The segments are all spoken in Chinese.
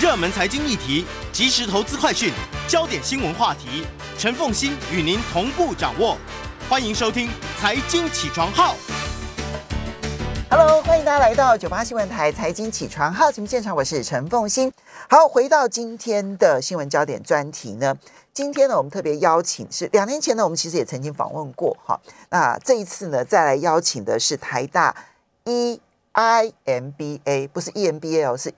热门财经议题、即时投资快讯、焦点新闻话题，陈凤欣与您同步掌握。欢迎收听《财经起床号》。Hello，欢迎大家来到九八新闻台财经起床号节目现场，我是陈凤欣。好，回到今天的新闻焦点专题呢，今天呢，我们特别邀请是两年前呢，我们其实也曾经访问过哈。那这一次呢，再来邀请的是台大 EIMBA，不是 EMBA 哦，是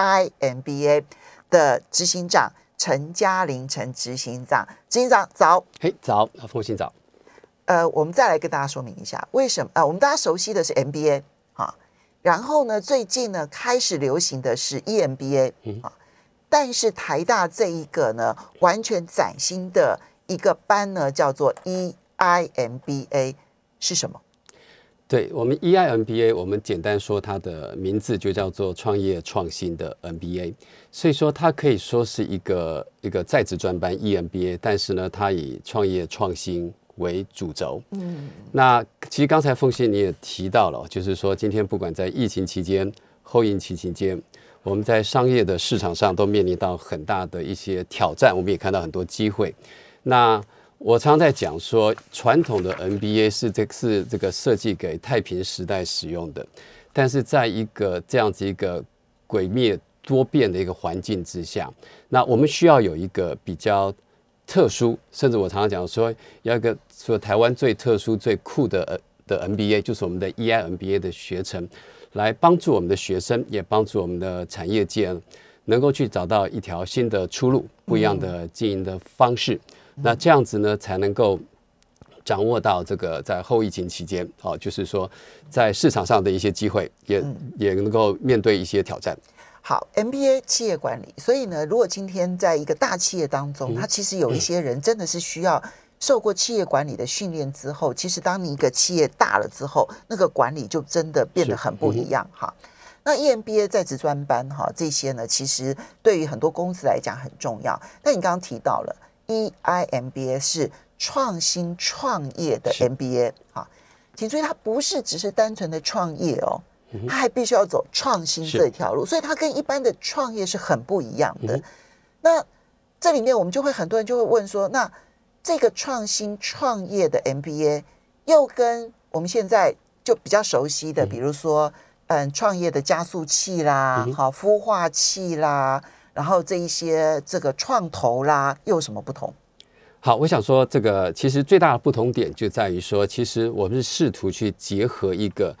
EIMBA 的执行长陈嘉玲陈执行长，执行长早。嘿，早，啊，凤欣早。呃，我们再来跟大家说明一下，为什么？呃，我们大家熟悉的是 MBA 啊，然后呢，最近呢开始流行的是 EMBA 啊，但是台大这一个呢，完全崭新的一个班呢，叫做 EIMBA 是什么？对我们 E EIMBA，我们简单说它的名字就叫做创业创新的 MBA，所以说它可以说是一个一个在职专班 EMBA，但是呢，它以创业创新为主轴。嗯，那其实刚才凤信你也提到了，就是说今天不管在疫情期间、后疫情期间，我们在商业的市场上都面临到很大的一些挑战，我们也看到很多机会。那我常在讲说，传统的 NBA 是这是这个设计给太平时代使用的，但是在一个这样子一个诡灭多变的一个环境之下，那我们需要有一个比较特殊，甚至我常常讲说，要一个说台湾最特殊、最酷的呃的 NBA，就是我们的 EIMBA 的学程，来帮助我们的学生，也帮助我们的产业界能够去找到一条新的出路，不一样的经营的方式。那这样子呢，才能够掌握到这个在后疫情期间，哦，就是说在市场上的一些机会，也、也能够面对一些挑战。好，MBA 企业管理，所以呢，如果今天在一个大企业当中，它其实有一些人真的是需要受过企业管理的训练之后，其实当你一个企业大了之后，那个管理就真的变得很不一样哈。那 E EMBA 在职专班哈这些呢，其实对于很多公司来讲很重要。但你刚刚提到了 E EIMBA 是创新创业的 MBA 啊，请注意，它不是只是单纯的创业哦，它还必须要走创新是。这条路，所以它跟一般的创业是很不一样的。嗯那这里面我们就会很多人就会问说，那这个创新创业的 MBA 又跟我们现在就比较熟悉的，比如说嗯创业的加速器啦，嗯好、孵化器啦，然后这一些这个创投啦，又有什么不同？好，我想说，这个其实最大的不同点就在于说，其实我们是试图去结合一个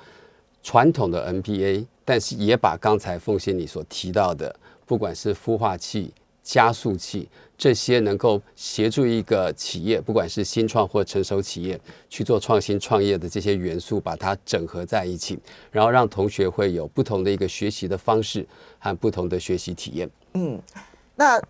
传统的 NBA，但是也把刚才奉先你所提到的，不管是孵化器、加速器这些，能够协助一个企业，不管是新创或成熟企业去做创新创业的这些元素，把它整合在一起，然后让同学会有不同的一个学习的方式和不同的学习体验。嗯，那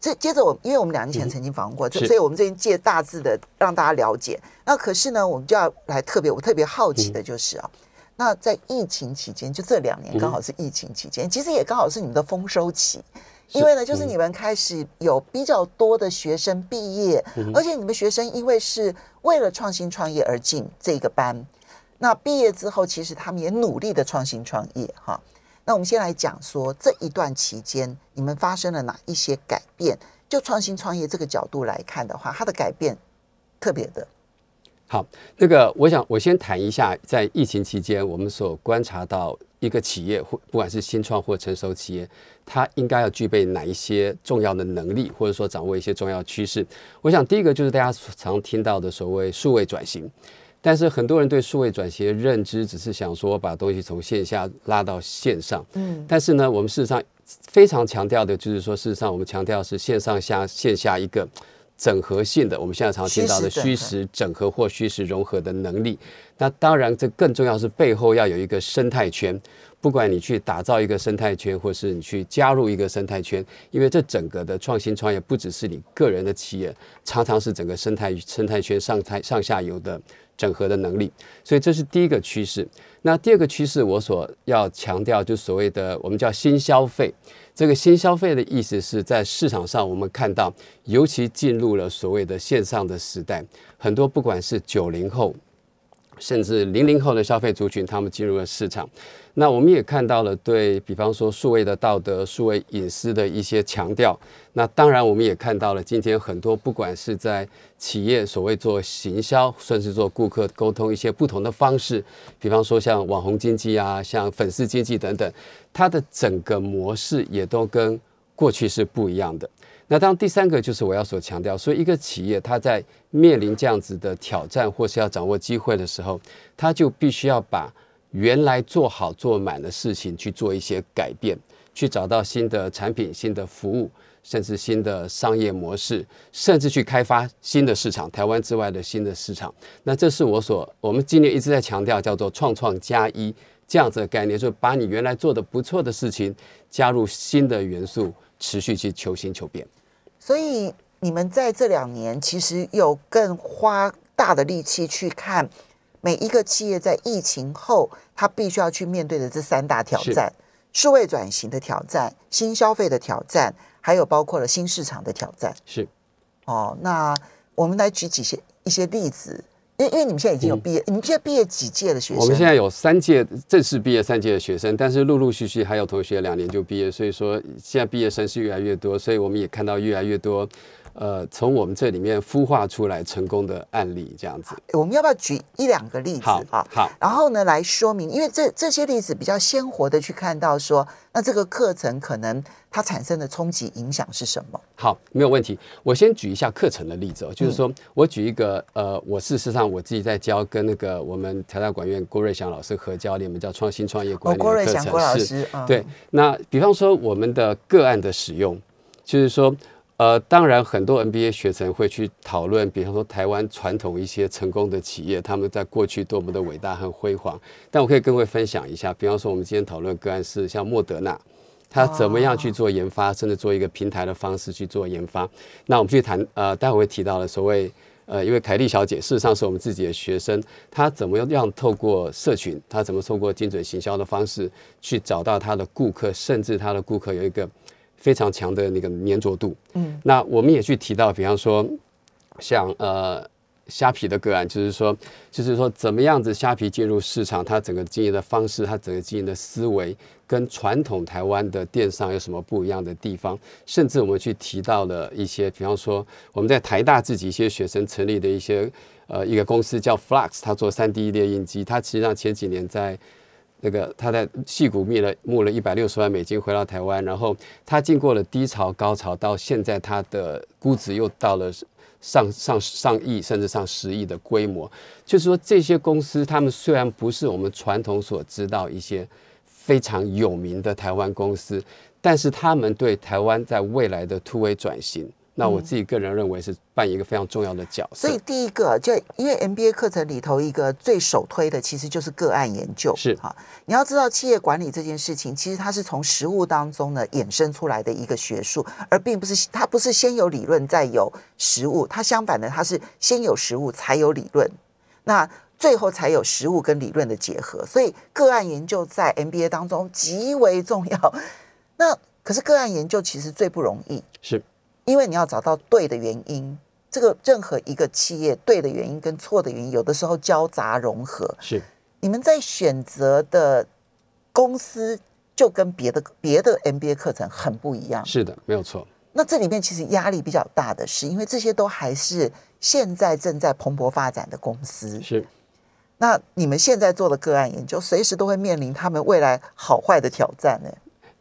这接着我，因为我们两年前曾经访问过，所以我们这边借大致的让大家了解。那可是呢，我们就要来特别，我特别好奇的就是啊，那在疫情期间，就这两年刚好是疫情期间，其实也刚好是你们的丰收期。因为呢，就是你们开始有比较多的学生毕业，而且你们学生因为是为了创新创业而进这个班，那毕业之后，其实他们也努力的创新创业哈。那我们先来讲说这一段期间你们发生了哪一些改变？就创新创业这个角度来看的话，它的改变特别的。好，那个我想我先谈一下，在疫情期间我们所观察到一个企业或不管是新创或成熟企业，它应该要具备哪一些重要的能力，或者说掌握一些重要趋势。我想第一个就是大家常听到的所谓数位转型。但是很多人对数位转型的认知只是想说把东西从线下拉到线上，嗯但是呢，我们事实上非常强调的就是说，事实上我们强调是线上下线下一个整合性的，我们现在常听到的虚实整合或虚实融合的能力。那当然，这更重要是背后要有一个生态圈。不管你去打造一个生态圈，或是你去加入一个生态圈，因为这整个的创新创业不只是你个人的企业，常常是整个生态生态圈上台上下游的整合的能力。所以这是第一个趋势。那第二个趋势，我所要强调，就所谓的我们叫新消费。这个新消费的意思是在市场上，我们看到，尤其进入了所谓的线上的时代，很多不管是九零后。甚至零零后的消费族群，他们进入了市场。那我们也看到了，对比方说数位的道德、数位隐私的一些强调。那当然，我们也看到了今天很多，不管是在企业所谓做行销，甚至做顾客沟通一些不同的方式，比方说像网红经济啊，像粉丝经济等等，它的整个模式也都跟过去是不一样的。那当第三个就是我要所强调，所以一个企业它在面临这样子的挑战或是要掌握机会的时候，它就必须要把原来做好做满的事情去做一些改变，去找到新的产品、新的服务，甚至新的商业模式，甚至去开发新的市场，台湾之外的新的市场。那这是我所我们今年一直在强调叫做“创创加一”这样子的概念，就是把你原来做的不错的事情加入新的元素，持续去求新求变。所以你们在这两年其实有更花大的力气去看每一个企业在疫情后，它必须要去面对的这三大挑战：数位转型的挑战、新消费的挑战，还有包括了新市场的挑战。是哦，那我们来举几些一些例子。因因为你们现在已经有毕业，你们现在毕业几届的学生？我们现在有三届正式毕业三届的学生，但是陆陆续续还有同学两年就毕业，所以说现在毕业生是越来越多，所以我们也看到越来越多。呃，从我们这里面孵化出来成功的案例，这样子，我们要不要举一两个例子啊？好，然后呢，来说明，因为这这些例子比较鲜活的去看到说，那这个课程可能它产生的冲击影响是什么？好，没有问题。我先举一下课程的例子哦，就是说我举一个呃，我事实上我自己在教跟那个我们台大管院郭瑞祥老师合教，你们叫创新创业管理郭瑞祥郭老师，对。那比方说我们的个案的使用，就是说。呃，当然，很多 NBA 学生会去讨论，比方说台湾传统一些成功的企业，他们在过去多么的伟大和辉煌。但我可以跟各位分享一下，比方说我们今天讨论个案是像莫德纳，他怎么样去做研发，甚至做一个平台的方式去做研发。那我们去谈，呃，待会会提到的所谓，呃，因为凯莉小姐事实上是我们自己的学生，她怎么样透过社群，她怎么透过精准行销的方式去找到她的顾客，甚至她的顾客有一个。非常强的那个粘着度，嗯，那我们也去提到，比方说，像呃虾皮的个案，就是说，就是说怎么样子虾皮进入市场，它整个经营的方式，它整个经营的思维，跟传统台湾的电商有什么不一样的地方？甚至我们去提到了一些，比方说我们在台大自己一些学生成立的一些呃一个公司叫 Flux，它做三 D 列印机，它实际上前几年在。那个他在戏谷募了募了一百六十万美金回到台湾，然后他经过了低潮高潮，到现在他的估值又到了上上上亿甚至上十亿的规模。就是说，这些公司他们虽然不是我们传统所知道一些非常有名的台湾公司，但是他们对台湾在未来的突围转型。那我自己个人认为是扮演一个非常重要的角色。所以第一个，就因为 MBA 课程里头一个最首推的，其实就是个案研究。是哈，你要知道企业管理这件事情，其实它是从实务当中呢衍生出来的一个学术，而并不是它不是先有理论再有实务，它相反的，它是先有实务才有理论，那最后才有实务跟理论的结合。所以个案研究在 MBA 当中极为重要。那可是个案研究其实最不容易。是。因为你要找到对的原因，这个任何一个企业对的原因跟错的原因，有的时候交杂融合。是你们在选择的公司，就跟别的别的 MBA 课程很不一样。是的，没有错。那这里面其实压力比较大的是，因为这些都还是现在正在蓬勃发展的公司。是。那你们现在做的个案研究，随时都会面临他们未来好坏的挑战呢？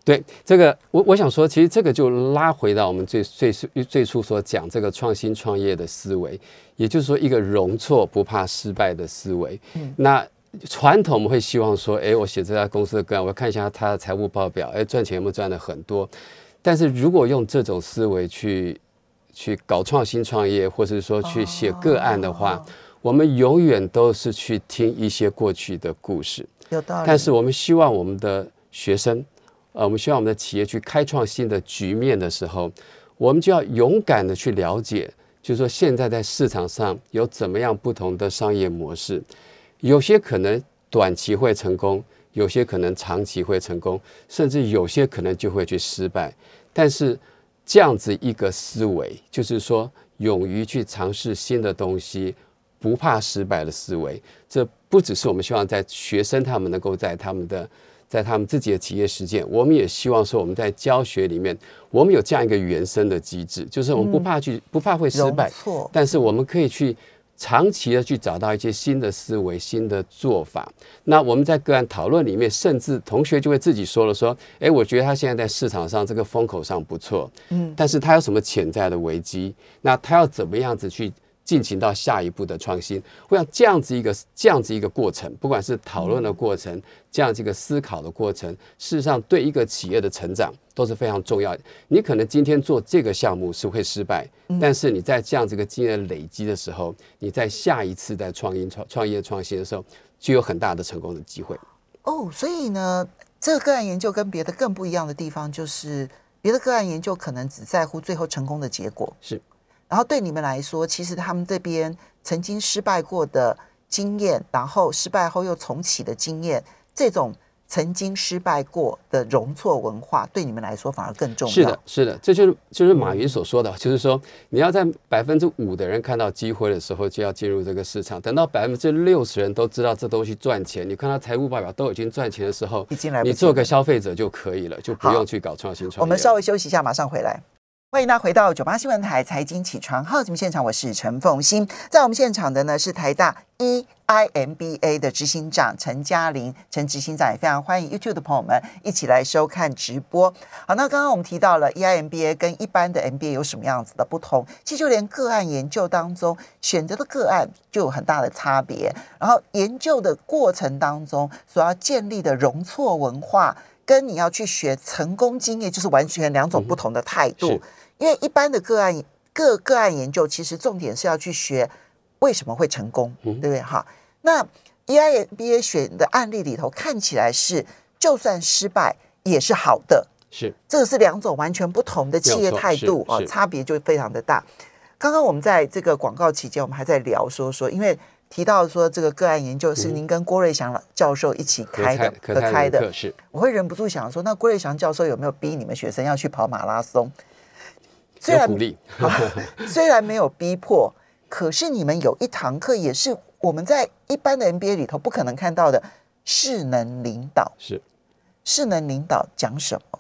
对这个，我我想说，其实这个就拉回到我们最最最初所讲这个创新创业的思维，也就是说一个容错不怕失败的思维。嗯，那传统我们会希望说，哎，我写这家公司的个案，我要看一下它的财务报表，哎，赚钱有没有赚的很多？但是如果用这种思维去去搞创新创业，或者说去写个案的话，我们永远都是去听一些过去的故事。有道理。但是我们希望我们的学生。呃，我们希望我们的企业去开创新的局面的时候，我们就要勇敢的去了解，就是说现在在市场上有怎么样不同的商业模式，有些可能短期会成功，有些可能长期会成功，甚至有些可能就会去失败。但是这样子一个思维，就是说勇于去尝试新的东西，不怕失败的思维。这不只是我们希望在学生他们能够在他们的在他们自己的企业实践，我们也希望说我们在教学里面，我们有这样一个原生的机制，就是我们不怕去不怕会失败，错，但是我们可以去。长期的去找到一些新的思维、新的做法。那我们在个案讨论里面，甚至同学就会自己说了说：“哎，我觉得他现在在市场上这个风口上不错，嗯，但是他有什么潜在的危机？那他要怎么样子去？”进行到下一步的创新，我想这样子一个这样子一个过程，不管是讨论的过程，这样子一个思考的过程，事实上对一个企业的成长都是非常重要。你可能今天做这个项目是会失败，但是你在这样子一个经验累积的时候，你在下一次在创新创创业创新的时候，就有很大的成功的机会。哦，所以呢，这个个案研究跟别的更不一样的地方，就是别的个案研究可能只在乎最后成功的结果，是。然后对你们来说，其实他们这边曾经失败过的经验，然后失败后又重启的经验，这种曾经失败过的容错文化，对你们来说反而更重要。是的，是的，这就是就是马云所说的，就是说你要在百分之五的人看到机会的时候，就要进入这个市场；等到百分之六十人都知道这东西赚钱，你看到财务报表都已经赚钱的时候，你做个消费者就可以了，就不用去搞创新创业。我们稍微休息一下，马上回来。欢迎大家回到九八新闻台财经起床号节目现场，我是陈凤欣，在我们现场的呢是台大 EIMBA 的执行长陈嘉玲，陈执行长也非常欢迎 YouTube 的朋友们一起来收看直播。好，那刚刚我们提到了 EIMBA 跟一般的 MBA 有什么样子的不同，其实就连个案研究当中选择的个案就有很大的差别，然后研究的过程当中所要建立的容错文化。跟你要去学成功经验，就是完全两种不同的态度。因为一般的个案个个案研究，其实重点是要去学为什么会成功，对不对？哈，那 EIMBA 选的案例里头，看起来是就算失败也是好的，是这个是两种完全不同的企业态度啊，差别就非常的大。刚刚我们在这个广告期间，我们还在聊说说，因为。提到说这个个案研究是您跟郭瑞祥教授一起开的，合开的，是我会忍不住想说，那郭瑞祥教授有没有逼你们学生要去跑马拉松？虽然鼓励，虽然没有逼迫，可是你们有一堂课也是我们在一般的 NBA 里头不可能看到的，势能领导是。势能领导讲什么？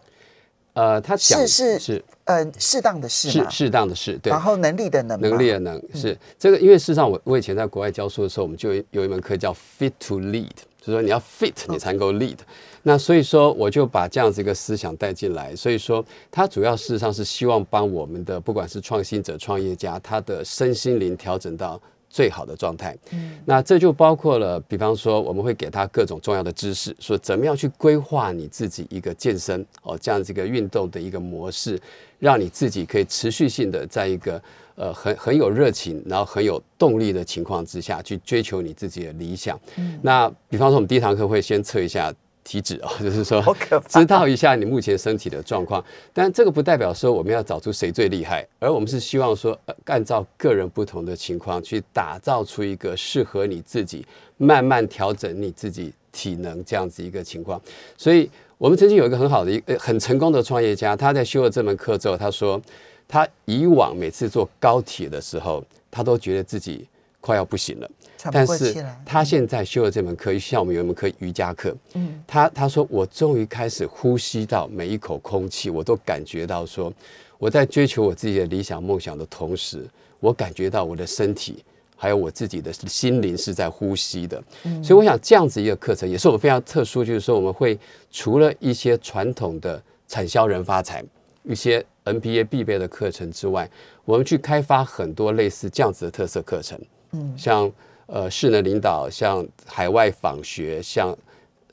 呃，他是是是，嗯，适当的适，是适当的适，对。然后能力的能，能力的能是。这个，因为事实上，我我以前在国外教书的时候，我们就有一门课叫 fit to lead，就是说你要 fit，你才能够 lead。那所以说，我就把这样子一个思想带进来。所以说，他主要事实上是希望帮我们的，不管是创新者、创业家，他的身心灵调整到。最好的状态，嗯，那这就包括了，比方说，我们会给他各种重要的知识，说怎么样去规划你自己一个健身哦，这样子一个运动的一个模式，让你自己可以持续性的在一个呃很很有热情，然后很有动力的情况之下去追求你自己的理想。嗯，那比方说，我们第一堂课会先测一下。体脂啊，就是说知道一下你目前身体的状况，但这个不代表说我们要找出谁最厉害，而我们是希望说，呃按照个人不同的情况去打造出一个适合你自己，慢慢调整你自己体能这样子一个情况。所以我们曾经有一个很好的一呃很成功的创业家，他在修了这门课之后，他说他以往每次坐高铁的时候，他都觉得自己快要不行了。但是他现在修了这门课，像我们有一门课瑜伽课，嗯，他他说我终于开始呼吸到每一口空气，我都感觉到说我在追求我自己的理想梦想的同时，我感觉到我的身体还有我自己的心灵是在呼吸的。所以我想这样子一个课程也是我们非常特殊，就是说我们会除了一些传统的产销人发财、一些 NBA 必备的课程之外，我们去开发很多类似这样子的特色课程，嗯，像。呃，势能领导，像海外访学，像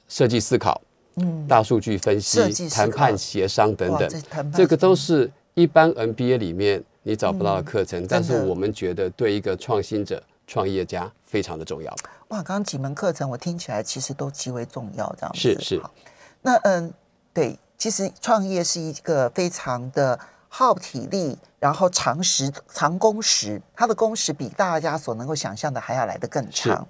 设计思考，嗯，大数据分析，谈判协商等等，这个都是一般 NBA 里面你找不到的课程，但是我们觉得对一个创新者、创业家非常的重要。哇，刚刚几门课程我听起来其实都极为重要，这样是是。那嗯，对，其实创业是一个非常的。耗体力，然后长时长工时，它的工时比大家所能够想象的还要来得更长。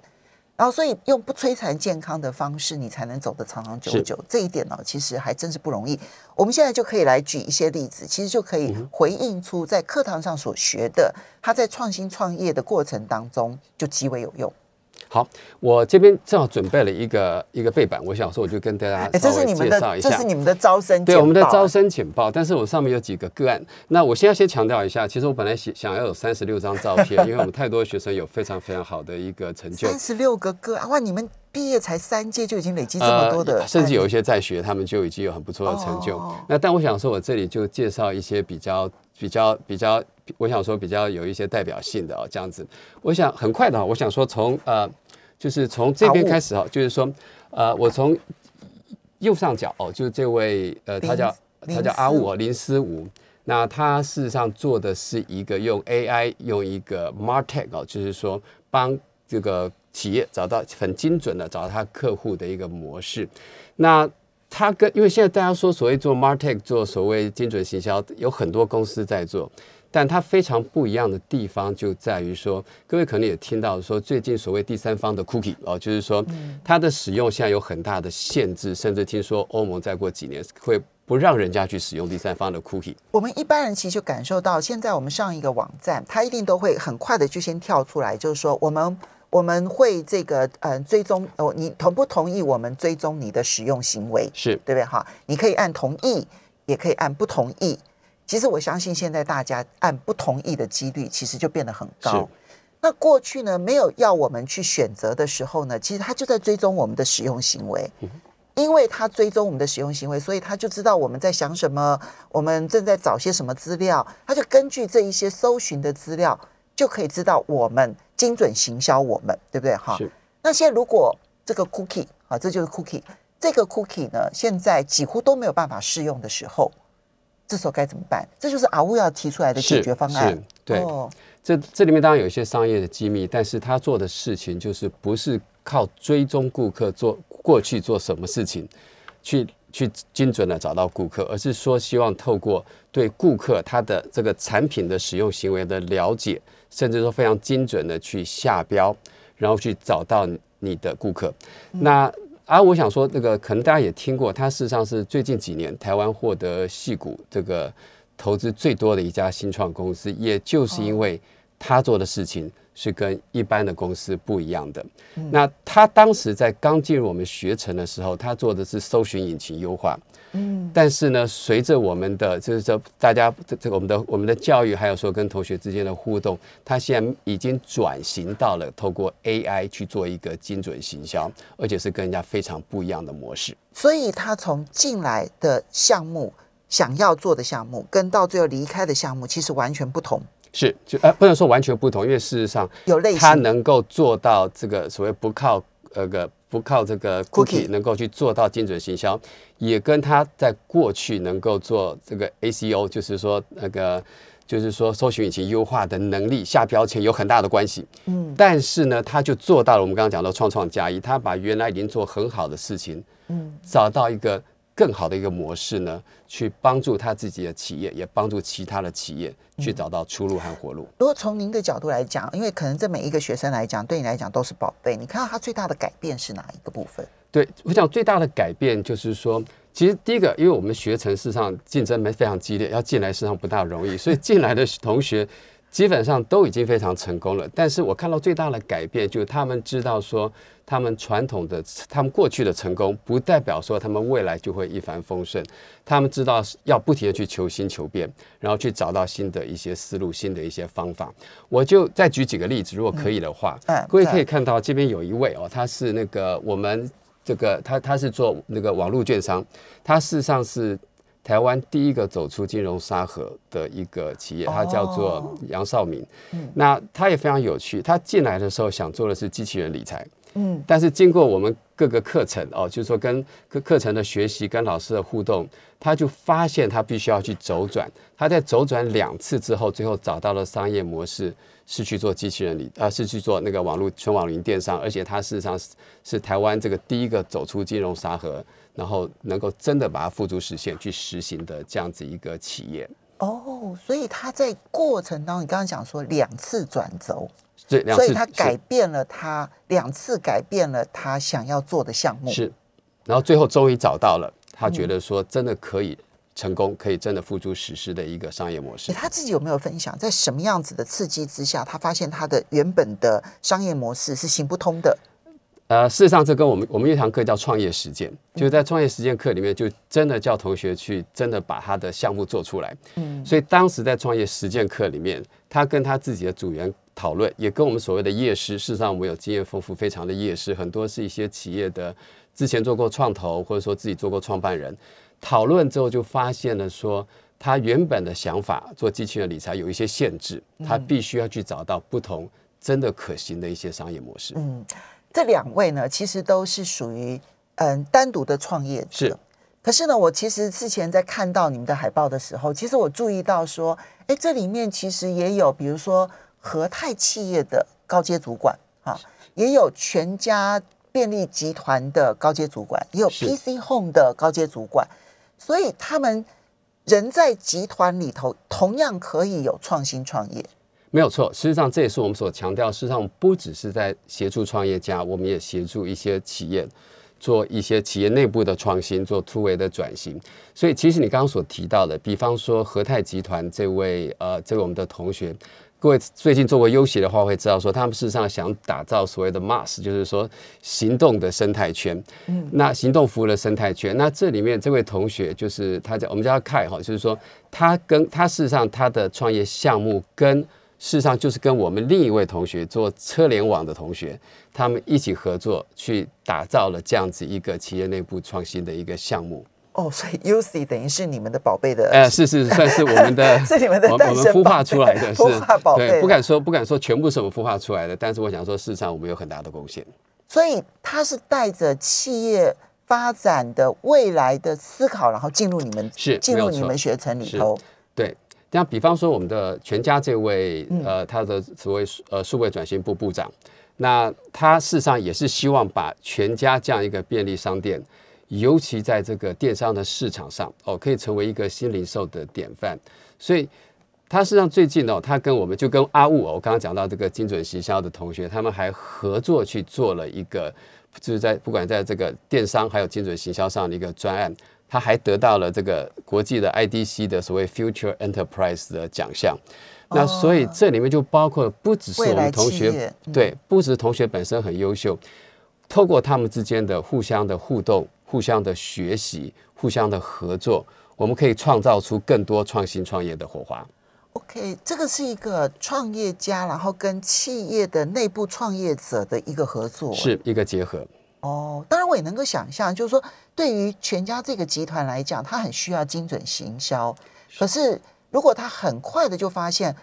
然后所以用不摧残健康的方式，你才能走得长长久久。这一点呢，其实还真是不容易。我们现在就可以来举一些例子，其实就可以回应出在课堂上所学的，他在创新创业的过程当中就极为有用。好，我这边正好准备了一个一个背板，我想说我就跟大家稍微介绍一下这是。你们的招生对我们的招生简报，但是我上面有几个个案。那我先要先强调一下，其实我本来想想要有三十六张照片，因为我们太多学生有非常非常好的一个成就。三十六个个案哇！你们毕业才三届就已经累积这么多的、呃甚至有一些在学，他们就已经有很不错的成就。哦那但我想说，我这里就介绍一些比较比较比较，我想说比较有一些代表性的哦，这样子。我想很快的哦，我想说从呃，就是从这边开始哦，就是说呃，我从右上角哦，就是这位呃，他叫他叫阿武哦，林思吴。那他事实上做的是一个用 AI 用一个 Martech 哦，就是说帮这个企业找到很精准的找到他客户的一个模式。那他跟因为现在大家说所谓做 Martech 做所谓精准行销，有很多公司在做，但它非常不一样的地方就在于说，各位可能也听到说，最近所谓第三方的 cookie 哦，就是说它的使用现在有很大的限制，甚至听说欧盟再过几年会不让人家去使用第三方的 cookie。我们一般人其实就感受到，现在我们上一个网站，它一定都会很快的就先跳出来，就是说我们我们会这个呃追踪哦，你同不同意我们追踪你的使用行为，是对不对哈？你可以按同意，也可以按不同意。其实我相信现在大家按不同意的几率其实就变得很高。那过去呢，没有要我们去选择的时候呢，其实他就在追踪我们的使用行为。因为他追踪我们的使用行为，所以他就知道我们在想什么，我们正在找些什么资料，他就根据这一些搜寻的资料，就可以知道我们精准行销我们，对不对？哈是，那现在如果这个 cookie 啊，这就是 cookie，这个 cookie 呢，现在几乎都没有办法适用的时候，这时候该怎么办？这就是阿乌要提出来的解决方案。对哦这这里面当然有一些商业的机密，但是他做的事情就是不是靠追踪顾客做过去做什么事情，去去精准的找到顾客，而是说希望透过对顾客他的这个产品的使用行为的了解，甚至说非常精准的去下标，然后去找到你的顾客。那啊，我想说，这个可能大家也听过，它事实上是最近几年台湾获得戏股这个投资最多的一家新创公司，也就是因为他做的事情是跟一般的公司不一样的。那他当时在刚进入我们学程的时候，他做的是搜寻引擎优化。嗯，但是呢，随着我们的就是说大家这这个我们的我们的教育，还有说跟同学之间的互动，他现在已经转型到了透过 AI 去做一个精准行销，而且是跟人家非常不一样的模式。所以他从进来的项目、想要做的项目，跟到最后离开的项目，其实完全不同，是，就呃不能说完全不同，因为事实上有类型。它能够做到这个所谓不靠呃个不靠这个 Cookie 能够去做到精准行销，也跟它在过去能够做这个 ACO，就是说那个就是说搜寻引擎优化的能力下标签有很大的关系。嗯但是呢，他就做到了我们刚刚讲到创创加一，他把原来已经做很好的事情，嗯，找到一个更好的一个模式呢，去帮助他自己的企业，也帮助其他的企业去找到出路和活路。如果从您的角度来讲，因为可能这每一个学生来讲，对你来讲都是宝贝，你看到他最大的改变是哪一个部分？对，我想最大的改变就是说，其实第一个，因为我们学程事实上竞争没非常激烈，要进来事实上不大容易，所以进来的同学基本上都已经非常成功了。但是我看到最大的改变，就是他们知道说，他们传统的、他们过去的成功，不代表说他们未来就会一帆风顺。他们知道要不停的去求新求变，然后去找到新的一些思路、新的一些方法。我就再举几个例子，如果可以的话，各位可以看到这边有一位哦，他是那个我们这个他他是做那个网络券商，他事实上是台湾第一个走出金融沙盒的一个企业，它叫做哦杨少明。嗯。那他也非常有趣，他进来的时候想做的是机器人理财，嗯但是经过我们各个课程哦，就是说跟课课程的学习、跟老师的互动，他就发现他必须要去周转。他在周转两次之后，最后找到了商业模式，是去做机器人理，呃，是去做那个网络纯网云电商，而且他事实上是是台湾这个第一个走出金融沙盒，然后能够真的把它付诸实现去实行的这样子一个企业。哦，所以他在过程当中，你刚刚讲说两次转轴，这两次所以他改变了他两次改变了他想要做的项目。是，然后最后终于找到了，他嗯觉得说真的可以成功，可以真的付诸实施的一个商业模式诶。他自己有没有分享，在什么样子的刺激之下，他发现他的原本的商业模式是行不通的？呃，事实上，这跟我们我们有一堂课叫创业实践，就是在创业实践课里面，就真的叫同学去真的把他的项目做出来。嗯，所以当时在创业实践课里面，他跟他自己的组员讨论，也跟我们所谓的业师，事实上我们有经验丰富非常的业师，很多是一些企业的之前做过创投，或者说自己做过创办人，讨论之后就发现了说，他原本的想法做机器人理财有一些限制，他必须要去找到不同真的可行的一些商业模式。嗯，这两位呢，其实都是属于嗯单独的创业者。是。可是呢，我其实之前在看到你们的海报的时候，其实我注意到说，哎，这里面其实也有，比如说和泰企业的高阶主管啊，也有全家便利集团的高阶主管，也有 PC Home 的高阶主管，所以他们人在集团里头，同样可以有创新创业。没有错，事实上这也是我们所强调。事实上，不只是在协助创业家，我们也协助一些企业做一些企业内部的创新，做突围的转型。所以，其实你刚刚所提到的，比方说和泰集团这位呃，这位我们的同学，各位最近做过优协的话，会知道说，他们事实上想打造所谓的 MAS，就是说行动的生态圈。嗯，那行动服务的生态圈，那这里面这位同学就是他叫我们叫他凯哈，就是说他跟他事实上他的创业项目跟事实上就是跟我们另一位同学做车联网的同学，他们一起合作去打造了这样子一个企业内部创新的一个项目。哦，所以 UC 等于是你们的宝贝的，呃，是是算是我们的 是你们的我们孵化出来的，是孵化宝贝对，不敢说不敢说全部是我们孵化出来的，但是我想说，事实上我们有很大的贡献。所以他是带着企业发展的未来的思考，然后进入你们是进入你们学程里头。对，像比方说我们的全家这位嗯呃，他的所谓呃数位转型部部长，那他事实上也是希望把全家这样一个便利商店，尤其在这个电商的市场上哦，可以成为一个新零售的典范。所以他实际上最近哦，他跟我们就跟阿雾哦，我刚刚讲到这个精准行销的同学，他们还合作去做了一个，就是在不管在这个电商还有精准行销上的一个专案。他还得到了这个国际的 IDC 的所谓 Future Enterprise 的奖项。那所以这里面就包括了不只是我们同学，嗯对，不只是同学本身很优秀，透过他们之间的互相的互动、互相的学习、互相的合作，我们可以创造出更多创新创业的火花。OK，这个是一个创业家，然后跟企业的内部创业者的一个合作。是一个结合。哦，当然我也能够想象，就是说对于全家这个集团来讲，它很需要精准行销。可是如果他很快的就发现，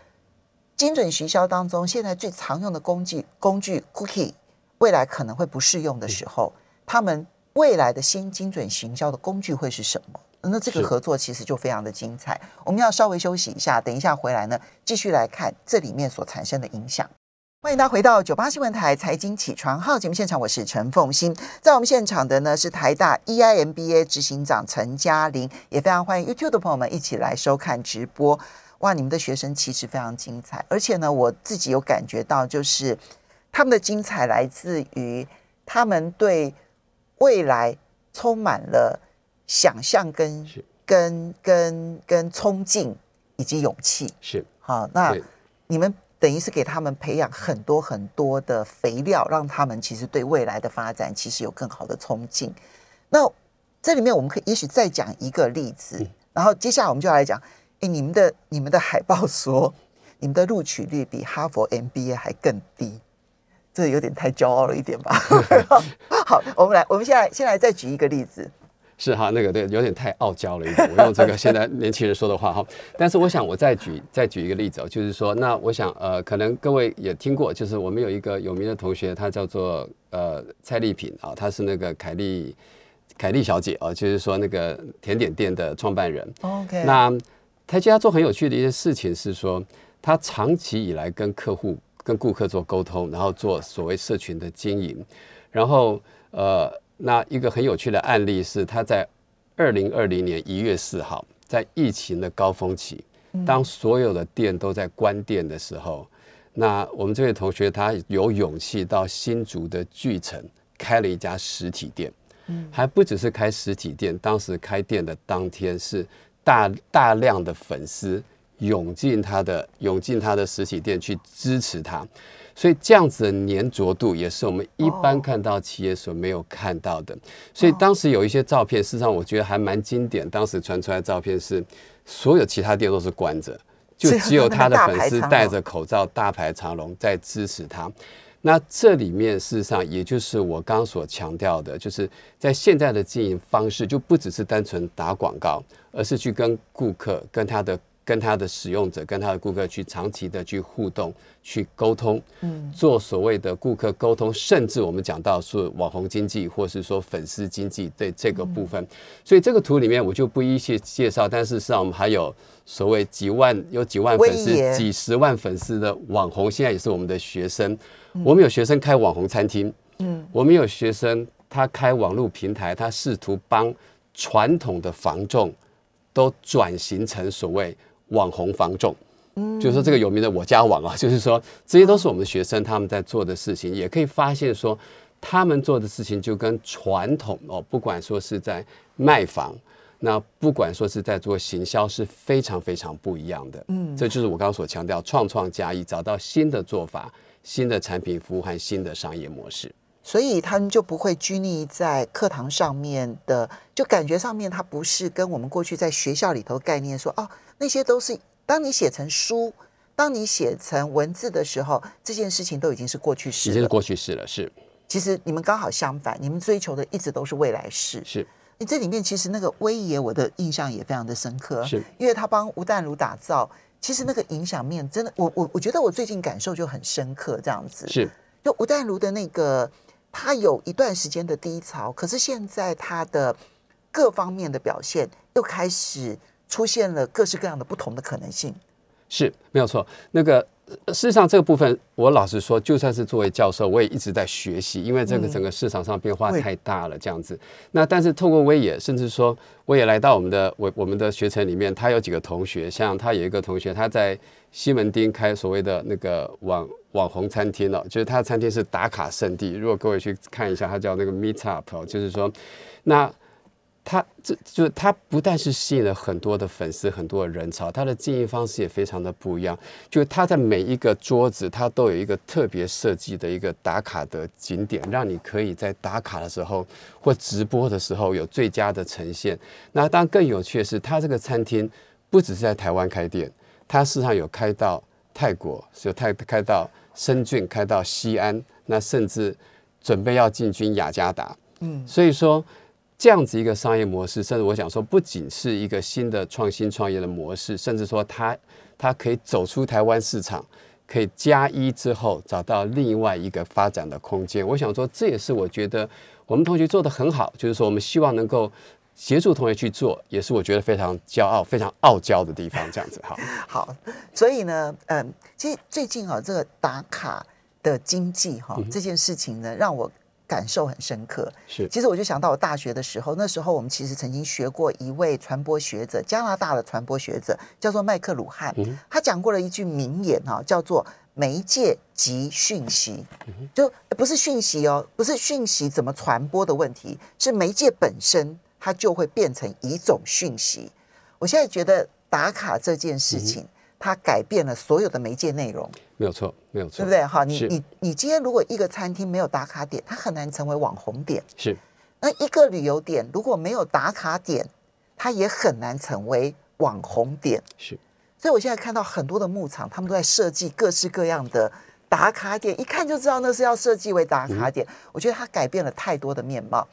精准行销当中现在最常用的工具工具 Cookie 未来可能会不适用的时候，他们未来的新精准行销的工具会是什么？那这个合作其实就非常的精彩。我们要稍微休息一下，等一下回来呢，继续来看这里面所产生的影响。欢迎大家回到九八新闻台财经起床号节目现场，我是陈凤欣。在我们现场的呢是台大 E EIMBA 执行长陈嘉玲，也非常欢迎 YouTube 的朋友们一起来收看直播。哇，你们的学生其实非常精彩，而且呢，我自己有感觉到，就是他们的精彩来自于他们对未来充满了想象跟跟跟跟冲劲以及勇气。是，好，那你们等于是给他们培养很多很多的肥料，让他们其实对未来的发展其实有更好的冲劲。那这里面我们可以也许再讲一个例子，嗯然后接下来我们就来讲，哎，你们的你们的海报说你们的录取率比哈佛 MBA 还更低。这有点太骄傲了一点吧？好，我们来，我们现在先来再举一个例子。是哈，那个对，有点太傲娇了一点。我用这个现在年轻人说的话哈，但是我想我再举再举一个例子哦，就是说，那我想呃，可能各位也听过，就是我们有一个有名的同学，她叫做呃蔡丽萍啊，她是那个凯丽凯丽小姐啊，就是说那个甜点店的创办人。OK，那她其实她做很有趣的一件事情是说，她长期以来跟客户、跟顾客做沟通，然后做所谓社群的经营，然后呃，那一个很有趣的案例是他在二零二零年一月四号，在疫情的高峰期，当所有的店都在关店的时候，那我们这位同学他有勇气到新竹的巨城开了一家实体店，嗯，还不只是开实体店，当时开店的当天是大大量的粉丝涌进他的涌进他的实体店去支持他，所以这样子的粘着度也是我们一般看到企业所没有看到的。所以当时有一些照片，事实上我觉得还蛮经典。当时传出来的照片是所有其他店都是关着。就只有他的粉丝戴着口罩，大排长龙在支持他。那这里面事实上，也就是我刚刚所强调的，就是在现在的经营方式，就不只是单纯打广告，而是去跟顾客、跟他的。跟他的使用者、跟他的顾客去长期的去互动、去沟通，嗯，做所谓的顾客沟通，甚至我们讲到是网红经济，或是说粉丝经济对这个部分。所以这个图里面我就不一一介绍，但事实上我们还有所谓几万、有几万粉丝、几十万粉丝的网红，现在也是我们的学生。我们有学生开网红餐厅，嗯，我们有学生他开网络平台，他试图帮传统的房仲都转型成所谓。网红防重，嗯，就是说这个有名的我家网啊，就是说这些都是我们的学生他们在做的事情，也可以发现说他们做的事情就跟传统哦，不管说是在卖房，那不管说是在做行销，是非常非常不一样的。嗯，这就是我刚刚所强调，创创加一，找到新的做法、新的产品服务和新的商业模式。所以他们就不会拘泥在课堂上面的，就感觉上面它不是跟我们过去在学校里头概念说哦。那些都是当你写成书，当你写成文字的时候，这件事情都已经是过去式，已经是过去式了。是，其实你们刚好相反，你们追求的一直都是未来式。是，你这里面其实那个威爷，我的印象也非常的深刻，是因为他帮吴淡如打造，其实那个影响面真的，我我我觉得我最近感受就很深刻，这样子是。就吴淡如的那个，他有一段时间的低潮，可是现在他的各方面的表现又开始。出现了各式各样的不同的可能性，是没有错。那个事实上，这个部分我老实说，就算是作为教授，我也一直在学习，因为这个整个市场上变化太大了，这样子。那但是透过威也，甚至说我也来到我们的我我们的学程里面，他有几个同学，像他有一个同学，他在西门町开所谓的那个网网红餐厅哦，就是他的餐厅是打卡圣地。如果各位去看一下，他叫那个 Meet Up，就是说那。他这就是他不但是吸引了很多的粉丝，很多的人潮，他的经营方式也非常的不一样。就是他在每一个桌子，他都有一个特别设计的一个打卡的景点，让你可以在打卡的时候或直播的时候有最佳的呈现。那当然更有趣的是，他这个餐厅不只是在台湾开店，他事实上有开到泰国，有泰开到深圳，开到西安，那甚至准备要进军雅加达。嗯，所以说。这样子一个商业模式，甚至我想说，不仅是一个新的创新创业的模式，甚至说它它可以走出台湾市场，可以加一之后找到另外一个发展的空间。我想说，这也是我觉得我们同学做的很好，就是说我们希望能够协助同学去做，也是我觉得非常骄傲、非常傲娇的地方。这样子，好，好，所以呢，嗯，其实最近啊，这个打卡的经济哈这件事情呢，让我。感受很深刻，是。其实我就想到我大学的时候，那时候我们其实曾经学过一位传播学者，加拿大的传播学者，叫做麦克鲁汉。他讲过了一句名言哈，叫做“媒介及讯息”，就不是讯息哦，不是讯息怎么传播的问题，是媒介本身它就会变成一种讯息。我现在觉得打卡这件事情。它改变了所有的媒介内容，没有错，没有错，对不对？哈，你你你今天如果一个餐厅没有打卡点，它很难成为网红点。是，那一个旅游点如果没有打卡点，它也很难成为网红点。是，所以我现在看到很多的牧场，他们都在设计各式各样的打卡点，一看就知道那是要设计为打卡点。我觉得它改变了太多的面貌。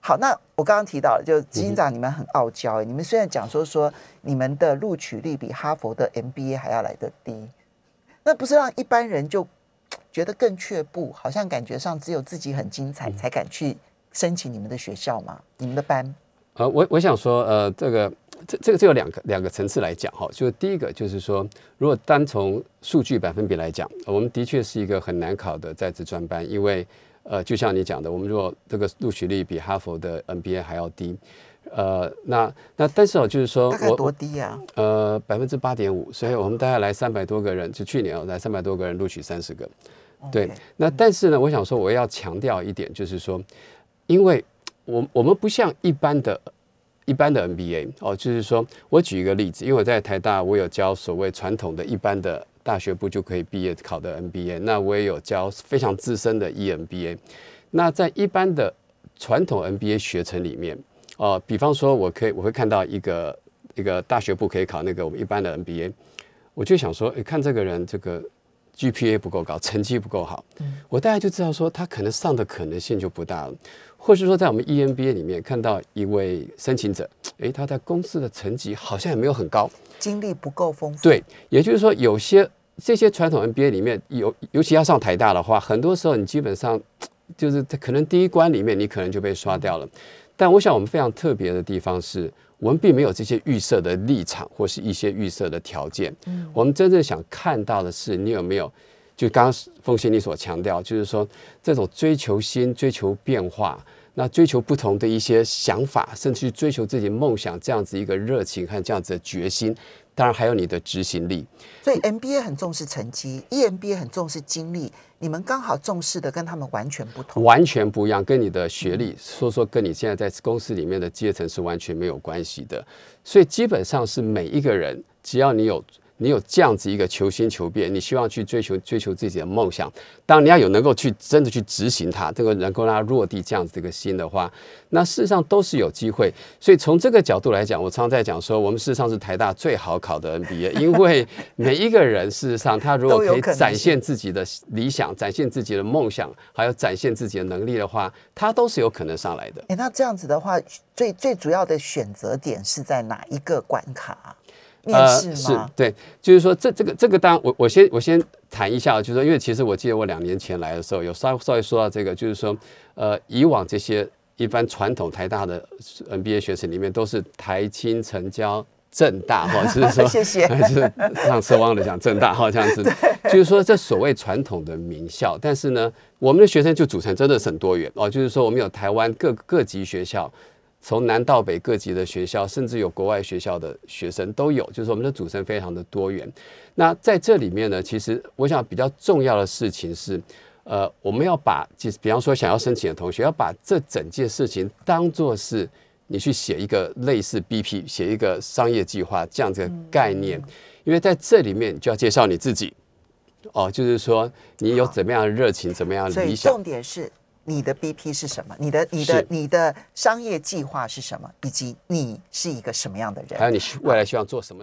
好，那我刚刚提到了，就执行长，你们很傲娇，你们虽然讲说说你们的录取率比哈佛的 MBA 还要来得低，那不是让一般人就 觉得更却步，好像感觉上只有自己很精彩才敢去申请你们的学校吗？你们的班？呃，我我想说，呃，这个这这个这有两个两个层次来讲哈，就第一个就是说，如果单从数据百分比来讲，我们的确是一个很难考的在职专班，因为。呃，就像你讲的，我们如果这个录取率比哈佛的 NBA 还要低，呃，那那但是哦，就是说我我低啊？呃百分之八点五，所以我们大概来三百多个人，就去年哦来三百多个人录取三十个。对那但是呢，我想说我要强调一点，就是说，因为我我们不像一般的。一般的 MBA 哦，就是说我举一个例子，因为我在台大，我有教所谓传统的一般的大学部就可以毕业考的 MBA，那我也有教非常资深的 E EMBA。那在一般的传统 MBA 学程里面，哦、比方说我可以我会看到一个一个大学部可以考那个我们一般的 MBA，我就想说，诶，看这个人这个 GPA 不够高，成绩不够好，我大概就知道说他可能上的可能性就不大了。或是说，在我们 E EMBA 里面看到一位申请者，哎，他在公司的成绩好像也没有很高，经历不够丰富。对，也就是说，有些这些传统 MBA 里面有，尤其要上台大的话，很多时候你基本上 就是在可能第一关里面，你可能就被刷掉了。但我想，我们非常特别的地方是，我们并没有这些预设的立场或是一些预设的条件。我们真正想看到的是，你有没有就刚刚凤仙你所强调，就是说这种追求新、追求变化。那追求不同的一些想法，甚至去追求自己梦想，这样子一个热情和这样子的决心，当然还有你的执行力。所以 MBA 很重视成绩，EMBA 很重视经历，你们刚好重视的跟他们完全不同。完全不一样，跟你的学历，说说跟你现在在公司里面的阶层是完全没有关系的。所以基本上是每一个人，只要你有你有这样子一个求新求变，你希望去追求追求自己的梦想，当然你要有能够去真的去执行它，这个能够让它落地这样子的一个心的话，那事实上都是有机会。所以从这个角度来讲，我常常在讲说，我们事实上是台大最好考的 NBA，因为每一个人事实上他如果可以展是现自己的理想，展现自己的梦想，还有展现自己的能力的话，他都是有可能上来的。哎，那这样子的话，最最主要的选择点是在哪一个关卡啊？面试呃是吗？对，就是说这这个这个当然我我先我先谈一下，就是说因为其实我记得我两年前来的时候有稍稍微说到这个，就是说呃以往这些一般传统台大的 NBA 学生里面都是台青、成交。正大哈，就是说，谢谢 就是让奢望的讲正大哈，这样子，就是说这所谓传统的名校，但是呢，我们的学生就组成真的是很多元哦，就是说我们有台湾各各级学校，从南到北各级的学校，甚至有国外学校的学生都有，就是我们的组成非常的多元。那在这里面呢，其实我想比较重要的事情是，呃，我们要把，就是比方说想要申请的同学，要把这整件事情当做是你去写一个类似 BP，写一个商业计划这样子的概念，因为在这里面就要介绍你自己。哦，就是说你有怎么样的热情，怎么样的理想，重点是你的 BP 是什么？你的你的你的商业计划是什么？以及你是一个什么样的人？还有你未来希望做什么